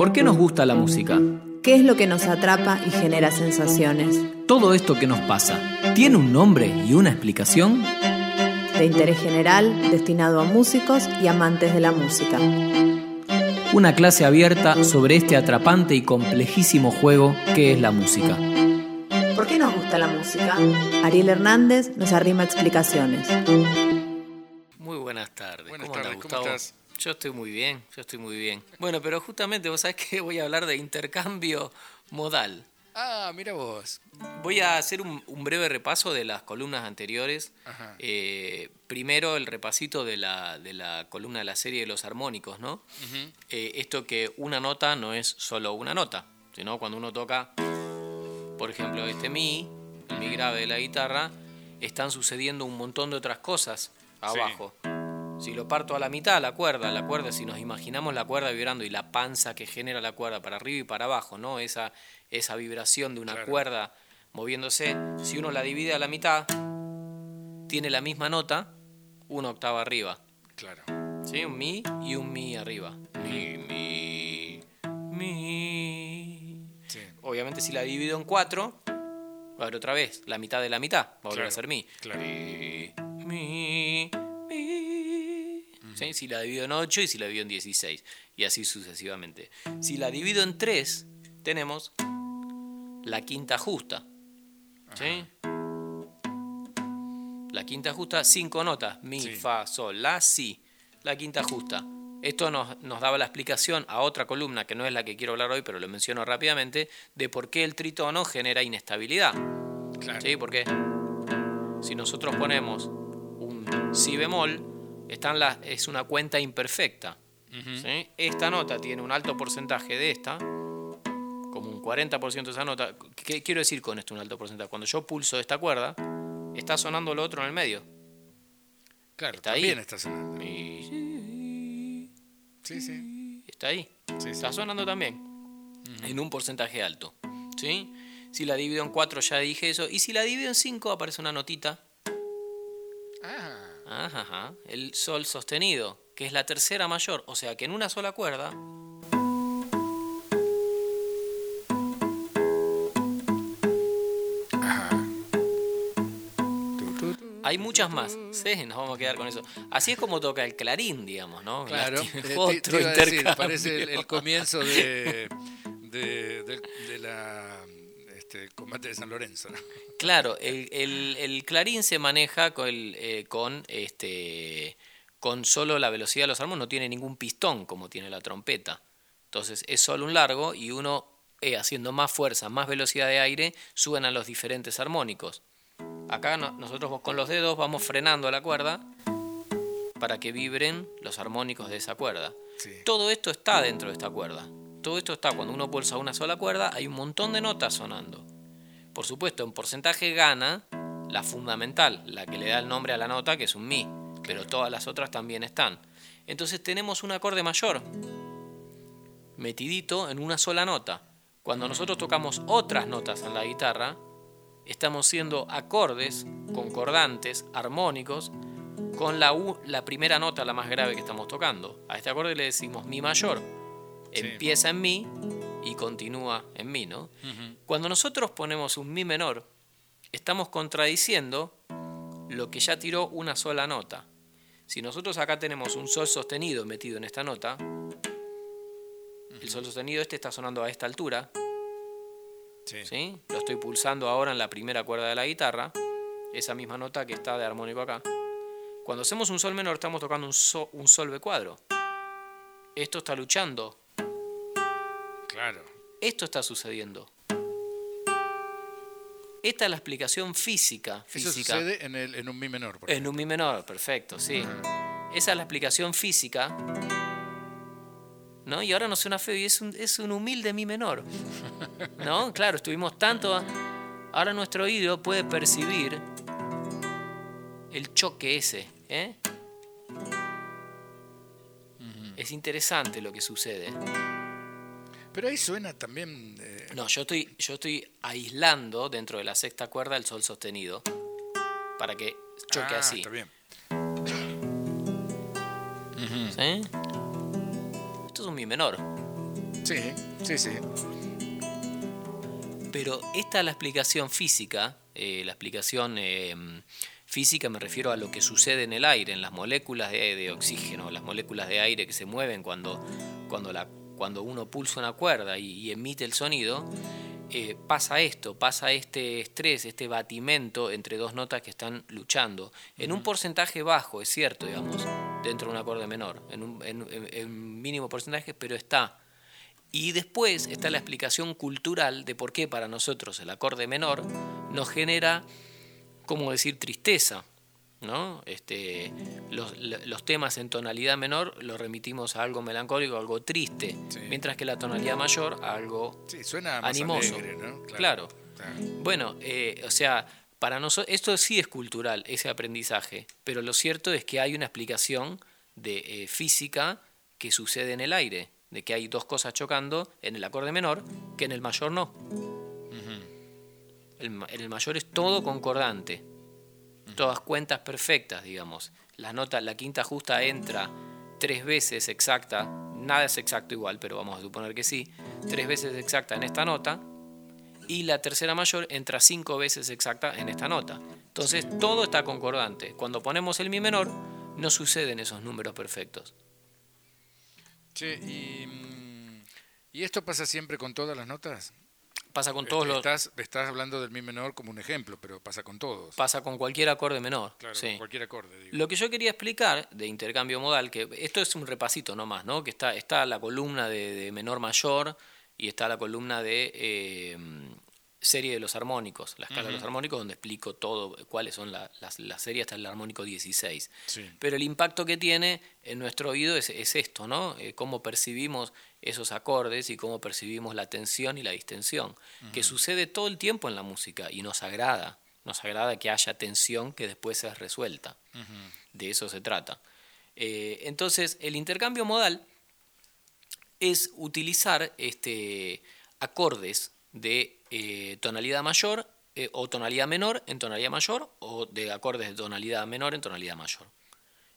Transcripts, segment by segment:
¿Por qué nos gusta la música? ¿Qué es lo que nos atrapa y genera sensaciones? Todo esto que nos pasa, ¿tiene un nombre y una explicación? De interés general, destinado a músicos y amantes de la música. Una clase abierta sobre este atrapante y complejísimo juego que es la música. ¿Por qué nos gusta la música? Ariel Hernández nos arrima explicaciones. Yo estoy muy bien, yo estoy muy bien. Bueno, pero justamente vos sabés que voy a hablar de intercambio modal. Ah, mira vos. Voy a hacer un, un breve repaso de las columnas anteriores. Eh, primero el repasito de la, de la columna de la serie de los armónicos, ¿no? Eh, esto que una nota no es solo una nota, sino cuando uno toca, por ejemplo, este mi, el mi grave de la guitarra, están sucediendo un montón de otras cosas abajo. Si lo parto a la mitad, la cuerda, la cuerda, si nos imaginamos la cuerda vibrando y la panza que genera la cuerda para arriba y para abajo, ¿no? Esa, esa vibración de una Claro. cuerda moviéndose, si uno la divide a la mitad, tiene la misma nota, una octava arriba. Claro. ¿Sí? Un mi y un mi arriba. Mi, mi, mi. Sí. Obviamente si la divido en cuatro, va a haber otra vez, la mitad de la mitad, va a volver Claro, a ser mi. claro. Mi, ¿Sí? Si la divido en 8 y si la divido en 16. Y así sucesivamente. Si la divido en 3, tenemos la quinta justa. ¿Sí? La quinta justa, cinco notas. Mi, Sí. fa, sol, la, si. La quinta justa. Esto nos, nos daba la explicación a otra columna, que no es la que quiero hablar hoy, pero lo menciono rápidamente, de por qué el tritono genera inestabilidad. Claro. ¿Sí? Porque si nosotros ponemos un si bemol, están las, es una cuenta imperfecta. ¿sí? Esta nota tiene un alto porcentaje de esta, como un 40% de esa nota. ¿Qué quiero decir con esto un alto porcentaje? Cuando yo pulso esta cuerda, está sonando lo otro en el medio. Claro, Está ahí. también está sonando. Sí, sí. Está ahí. Sí, sí. Está sonando también. En un porcentaje alto. ¿Sí? Si la divido en 4 ya dije eso. Y si la divido en 5 aparece una notita. Ajá, ajá. El sol sostenido, que es la tercera mayor. O sea que en una sola cuerda. tu. Hay muchas más. Sí, nos vamos a quedar con eso. Así es como toca el clarín, digamos, ¿no? Claro. Te- otro te a decir, parece el, el comienzo de, de, de- de la este, combate de San Lorenzo. ¿no? Claro, el, el- el clarín se maneja con, el, eh, con, este, con solo la velocidad de los armos, no tiene ningún pistón como tiene la trompeta. Entonces es solo un largo y uno, eh, haciendo más fuerza, más velocidad de aire, suben a los diferentes armónicos. Acá no- nosotros con los dedos vamos frenando la cuerda para que vibren los armónicos de esa cuerda. Sí. Todo esto está dentro de esta cuerda. Todo esto está, cuando uno pulsa una sola cuerda, hay un montón de notas sonando. Por supuesto, en porcentaje gana la fundamental, la que le da el nombre a la nota, que es un mi, pero todas las otras también están. Entonces tenemos un acorde mayor, metidito en una sola nota. Cuando nosotros tocamos otras notas en la guitarra, estamos siendo acordes, concordantes, armónicos, con la, u- la primera nota, la más grave que estamos tocando. A este acorde le decimos mi mayor. Sí. Empieza en mi y continúa en mi, ¿no? Cuando nosotros ponemos un mi menor, estamos contradiciendo lo que ya tiró una sola nota. Si nosotros acá tenemos un sol sostenido metido en esta nota, el sol sostenido este está sonando a esta altura, Sí. ¿sí? Lo estoy pulsando ahora en la primera cuerda de la guitarra, esa misma nota que está de armónico acá. Cuando hacemos un sol menor estamos tocando un, so- un sol B cuadro. Esto está luchando, Claro. esto está sucediendo. Esta es la explicación física. Eso sucede en, el, en un mi menor. por en un mi menor, perfecto, sí. Esa es la explicación física. ¿No? Y ahora no suena feo y es un, es un humilde mi menor. ¿No? Claro, estuvimos tanto. Ahora nuestro oído puede percibir el choque ese. ¿eh? Es interesante lo que sucede. Pero ahí suena también. eh, No, yo estoy, yo estoy aislando dentro de la sexta cuerda el sol sostenido para que choque ah, así. Está bien. ¿Sí? Esto es un mi menor. Sí, sí, sí. Pero esta es la explicación física, eh, la explicación eh, física me refiero a lo que sucede en el aire, en las moléculas de, oxígeno, las moléculas de aire que se mueven cuando, cuando, la, cuando uno pulsa una cuerda y, emite el sonido. Eh, pasa esto, pasa este estrés, este batimento entre dos notas que están luchando. En un porcentaje bajo, es cierto, digamos, dentro de un acorde menor, en un, en mínimo porcentaje, pero está. Y después está la explicación cultural de por qué para nosotros el acorde menor nos genera, ¿cómo decir?, tristeza. ¿No? Este, los, temas en tonalidad menor los remitimos a algo melancólico, algo triste, mientras que la tonalidad mayor a algo animoso. Claro. Bueno, eh, o sea, para nosotros esto sí es cultural, ese aprendizaje, pero lo cierto es que hay una explicación de eh, física que sucede en el aire de que hay dos cosas chocando en el acorde menor que en el mayor no. en el mayor es todo concordante, todas cuentas perfectas, digamos. La nota, la quinta justa entra tres veces exacta, nada es exacto igual, pero vamos a suponer que sí, tres veces exacta en esta nota, y la tercera mayor entra cinco veces exacta en esta nota. Entonces todo está concordante. Cuando ponemos el mi menor, no suceden esos números perfectos. Mm, y, esto pasa siempre con todas las notas? Pasa con todos estás, los... Estás hablando del mi menor como un ejemplo, pero pasa con todos. Pasa con cualquier acorde menor. Claro, con cualquier acorde. Lo que yo quería explicar de intercambio modal, que esto es un repasito nomás, ¿no? Que está, está la columna de, menor mayor y está la columna de eh, serie de los armónicos, la escala de los armónicos, donde explico todo, cuáles son las, las series hasta el armónico 16. Pero el impacto que tiene en nuestro oído es, esto, ¿no? Eh, cómo percibimos esos acordes y cómo percibimos la tensión y la distensión, que sucede todo el tiempo en la música y nos agrada, nos agrada que haya tensión que después es resuelta. De eso se trata. Eh, entonces, el intercambio modal es utilizar este, acordes de eh, tonalidad mayor eh, o tonalidad menor en tonalidad mayor o de acordes de tonalidad menor en tonalidad mayor.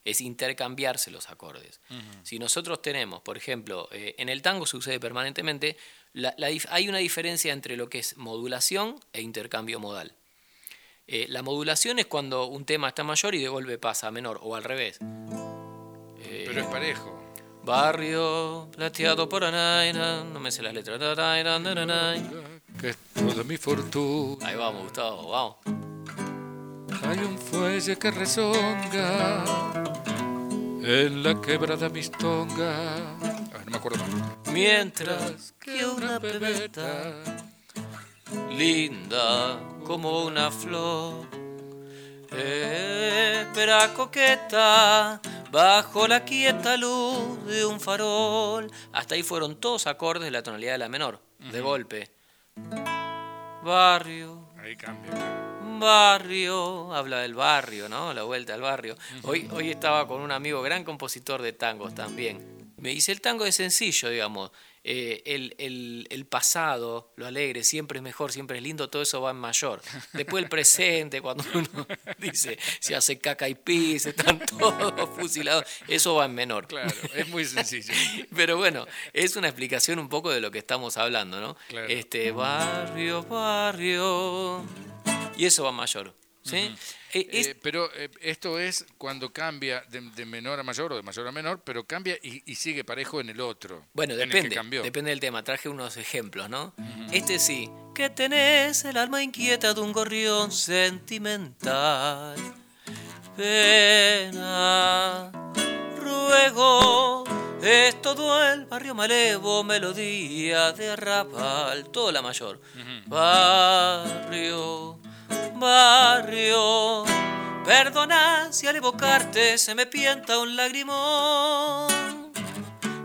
Es intercambiarse los acordes. Si nosotros tenemos, por ejemplo, eh, en el tango sucede permanentemente, hay una diferencia entre lo que es modulación e intercambio modal. la modulación es cuando un tema está mayor y de golpe pasa a menor, o al revés. Pero es parejo. Barrio plateado por Anaina, no me sé las letras que es toda mi fortuna. Ahí vamos, Gustavo, vamos. Hay un fuelle que rezonga en la quebrada mistonga. A ver, no me acuerdo más. Mientras que una pebeta linda como una flor espera coqueta bajo la quieta luz de un farol. Hasta ahí fueron todos acordes de la tonalidad de la menor, de golpe. Barrio. Ahí cambia. Barrio, habla del barrio, ¿no? La vuelta al barrio. Hoy, hoy estaba con un amigo, gran compositor de tangos también. Me dice, el tango es sencillo, digamos. Eh, el, pasado, lo alegre, siempre es mejor, siempre es lindo, todo eso va en mayor. Después el presente, cuando uno dice, se hace caca y pis, están todos fusilados, eso va en menor. Claro, es muy sencillo. Pero bueno, es una explicación un poco de lo que estamos hablando, ¿no? Este barrio, barrio. Y eso va en mayor. ¿Sí? Eh, eh, pero eh, esto es cuando cambia de, menor a mayor o de mayor a menor, pero cambia y, sigue parejo en el otro. Bueno, depende. Depende del tema. Traje unos ejemplos, ¿no? Este sí. Que tenés el alma inquieta de un gorrión sentimental. Pena, ruego. Es todo el barrio malevo, melodía de arrabal, todo la mayor. Barrio barrio. Perdona si al evocarte se me pienta un lagrimón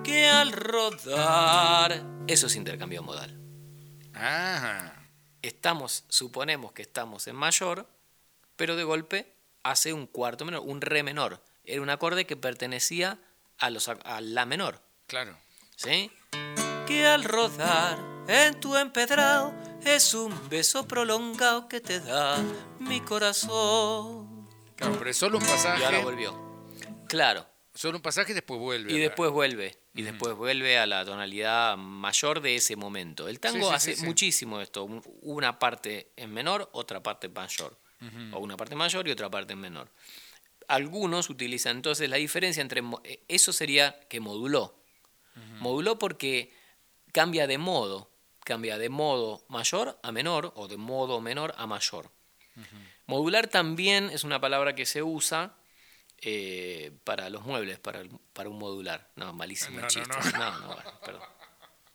que al rodar. Eso es intercambio modal. Estamos, suponemos que estamos en mayor, pero de golpe hace un cuarto menor, un re menor. Era un acorde que pertenecía a, los, a la menor. Claro. ¿Sí? Que al rodar en tu empedrado es un beso prolongado que te da mi corazón. Claro, pero es solo un pasaje. Y ahora volvió. Claro. Solo un pasaje y después vuelve. Y después vuelve. y después vuelve a la tonalidad mayor de ese momento. El tango hace muchísimo esto, una parte en menor, otra parte en mayor, o una parte mayor y otra parte en menor. Algunos utilizan entonces la diferencia entre eh, eso sería que moduló. Moduló porque cambia de modo, cambia de modo mayor a menor o de modo menor a mayor. Modular también es una palabra que se usa eh, para los muebles, para, para un modular. No, malísimo chiste. No, no, perdón.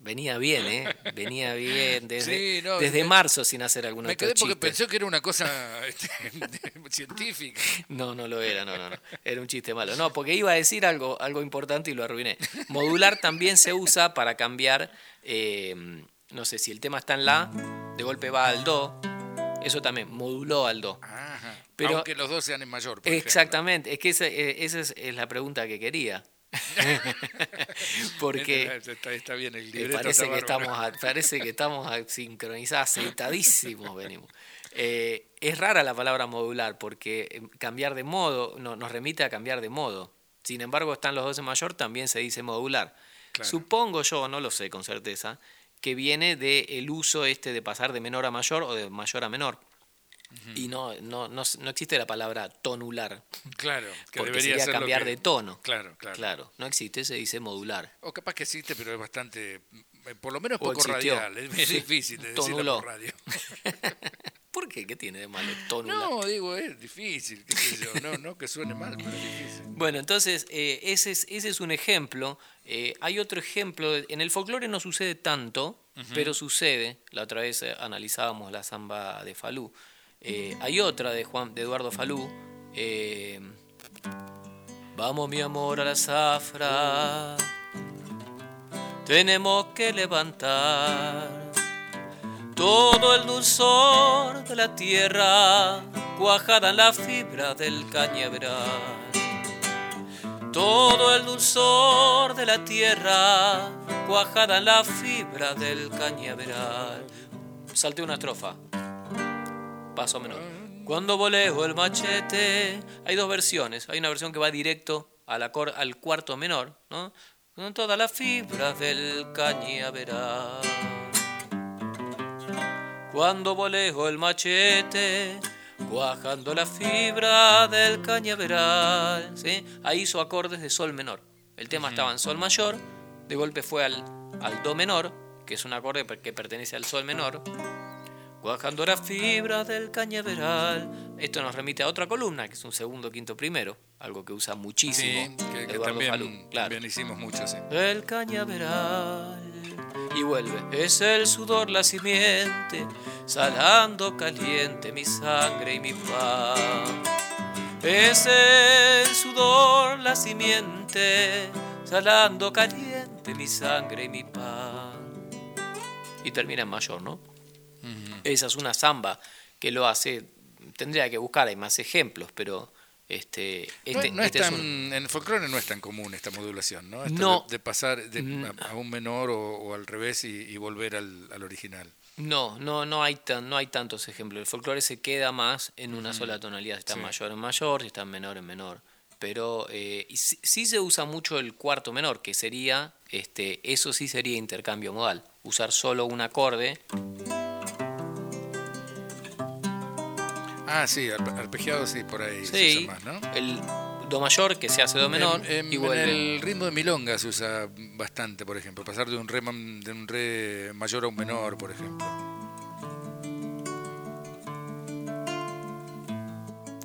Venía bien, ¿eh? Venía bien desde, desde marzo sin hacer alguna Me quedé porque pensé que era una cosa este, científica. No, no lo era, no, no, no. Era un chiste malo. No, porque iba a decir algo, algo importante y lo arruiné. Modular también se usa para cambiar, eh, no sé, si el tema está en la, de golpe va al do. Eso también, moduló al do. Pero, Aunque los dos sean en mayor. exactamente, es que esa, eh, esa es, la pregunta que quería. Porque está, bien el eh, parece, que estamos parece que estamos sincronizados, aceitadísimos venimos. Eh, es rara la palabra modular porque cambiar de modo nos remite a cambiar de modo. Sin embargo, están los dos en mayor, también se dice modular. Supongo yo, no lo sé con certeza, que viene del el uso este de pasar de menor a mayor o de mayor a menor. Y no, no, no, no, existe la palabra tonular. Claro, que porque debería sería cambiar de tono. Claro, claro. Claro, no existe, se dice modular. O capaz que existe, pero es bastante, eh, por lo menos poco radial. Es, difícil de decirlo por radio. ¿Por qué? ¿Qué tiene de malo? No, digo, es difícil, qué sé yo. No, no que suene mal, pero es difícil. Bueno, entonces, eh, ese, es, ese es un ejemplo. Eh, hay otro ejemplo, en el folclore no sucede tanto, pero sucede. La otra vez analizábamos la samba de Falú. Eh, hay otra de, Juan, de Eduardo Falú. Eh, vamos mi amor a la zafra, tenemos que levantar todo el dulzor de la tierra, cuajada en la fibra del cañaveral. Todo el dulzor de la tierra, cuajada en la fibra del cañaveral. Salte una estrofa paso menor. Cuando voleo el machete, hay dos versiones. Hay una versión que va directo al, al cuarto menor, ¿no? Con todas las fibras del cañaveral. Cuando voleo el machete, cuajando la fibra del cañaveral. ¿sí? Ahí hizo acordes de sol menor. El tema estaba en sol mayor, de golpe fue al, al do menor, que es un acorde que pertenece al sol menor Cuajando la fibra del cañaveral. Esto nos remite a otra columna, que es un segundo, quinto, primero. Algo que usa muchísimo que, también, Claro. hicimos mucho, sí. El cañaveral. Y vuelve. Es el sudor la simiente, salando caliente mi sangre y mi pan. Es el sudor la simiente, salando caliente mi sangre y mi pan. Y termina en mayor, ¿no? Esa es una samba que lo hace. Tendría que buscar, hay más ejemplos, pero este, este, no, este es En el folclore no es tan común esta modulación, ¿no? De, pasar a, un menor o, al revés y, volver al, original. No, no, no hay tan, no hay tantos ejemplos. El folclore se queda más en una sola tonalidad. Está mayor en mayor, está en menor en menor. Pero eh, sí, se usa mucho el cuarto menor, que sería, este, eso sí sería intercambio modal. Usar solo un acorde Ah, sí, arpegiado sí, por ahí se usa más, ¿no? El do mayor que se hace do menor en, el ritmo de milonga se usa bastante, por ejemplo, pasar de un re de un re mayor a un menor, por ejemplo.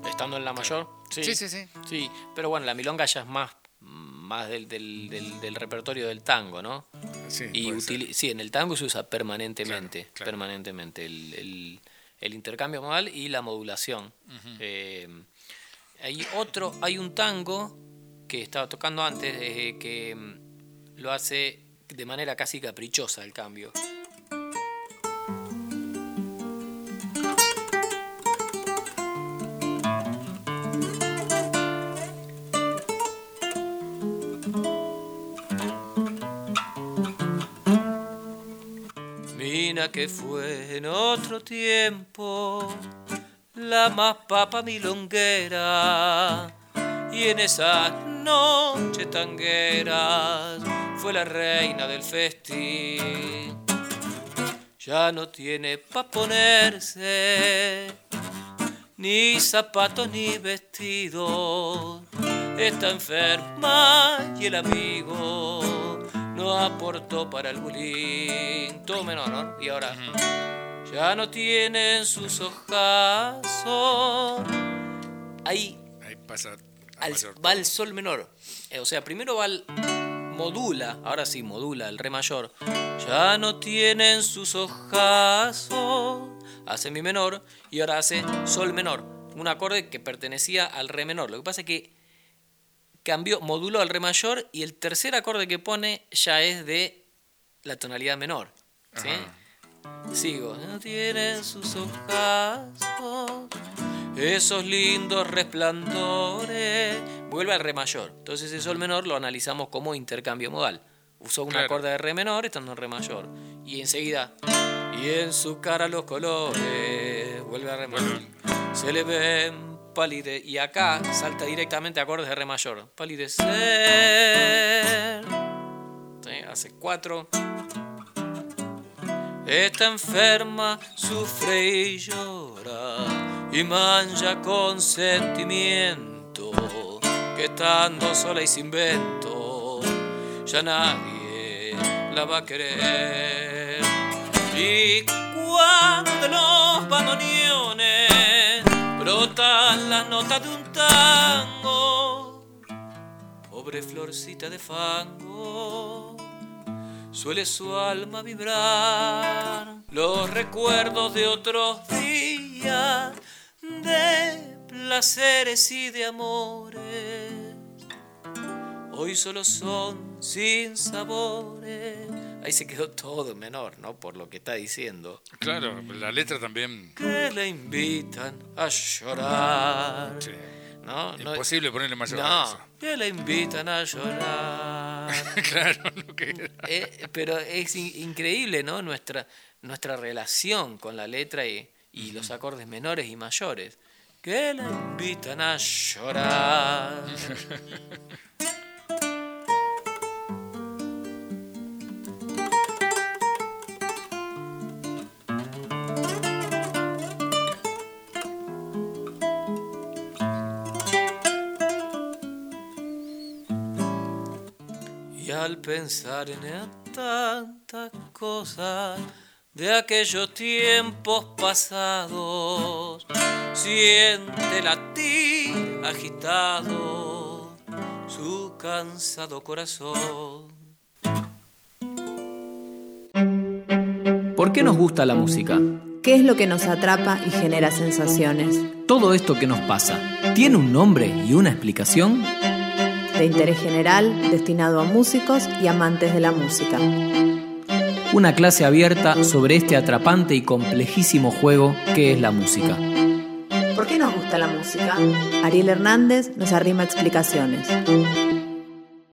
Estando en la mayor, sí. Sí, sí, sí. pero bueno, la milonga ya es más más del, del, repertorio del tango, ¿no? Sí, y sí, en el tango se usa permanentemente, permanentemente el el intercambio modal y la modulación. Eh, hay otro, hay un tango que estaba tocando antes eh, que mm, lo hace de manera casi caprichosa el cambio. Que fue en otro tiempo la más papa milonguera y en esas noches tangueras fue la reina del festín. Ya no tiene pa' ponerse ni zapatos ni vestidos. Está enferma y el amigo no aportó para el bullying. Todo menor, ¿no? Y ahora ya no tienen sus ojazos. Ahí, Ahí pasa. al- va el sol menor. Eh, O sea, primero va el modula, ahora sí modula el re mayor. Ya no tienen sus ojazos. Hace mi menor y ahora hace sol menor. Un acorde que pertenecía al re menor. Lo que pasa es que cambió, moduló al re mayor y el tercer acorde que pone ya es de la tonalidad menor. ¿sí? Sigo. No tienen sus ojazos, esos lindos resplandores. Vuelve al re mayor. Entonces el sol menor lo analizamos como intercambio modal. Usó un Claro. acorde de re menor estando en re mayor. Y enseguida. Y en su cara los colores. Vuelve a re mayor. Se le ven Y acá salta directamente a acordes de re mayor. Palidecer. Sí, hace cuatro. Está enferma, sufre y llora y mancha con sentimiento que estando sola y sin vento ya nadie la va a querer. Y cuando los bandoneones brotan las notas de un tango, pobre florcita de fango. Suele su alma vibrar. Los recuerdos de otros días de placeres y de amores. Hoy solo son sin sabores ahí se quedó todo en menor no por lo que está diciendo Claro, la letra también. que le invitan a llorar sí, no no Imposible ponerle mayor a no eso. que le invitan a llorar claro, no queda. Eh, pero es in- increíble, ¿no? Nuestra, nuestra relación con la letra y, y los acordes menores y mayores. Que la invitan a llorar. pensar en tantas cosas de aquellos tiempos pasados, siente latir agitado su cansado corazón. ¿Por qué nos gusta la música? ¿Qué es lo que nos atrapa y genera sensaciones? Todo esto que nos pasa, ¿tiene un nombre y una explicación? De interés general, destinado a músicos y amantes de la música. Una clase abierta sobre este atrapante y complejísimo juego que es la música. ¿Por qué nos gusta la música? Ariel Hernández nos arrima explicaciones.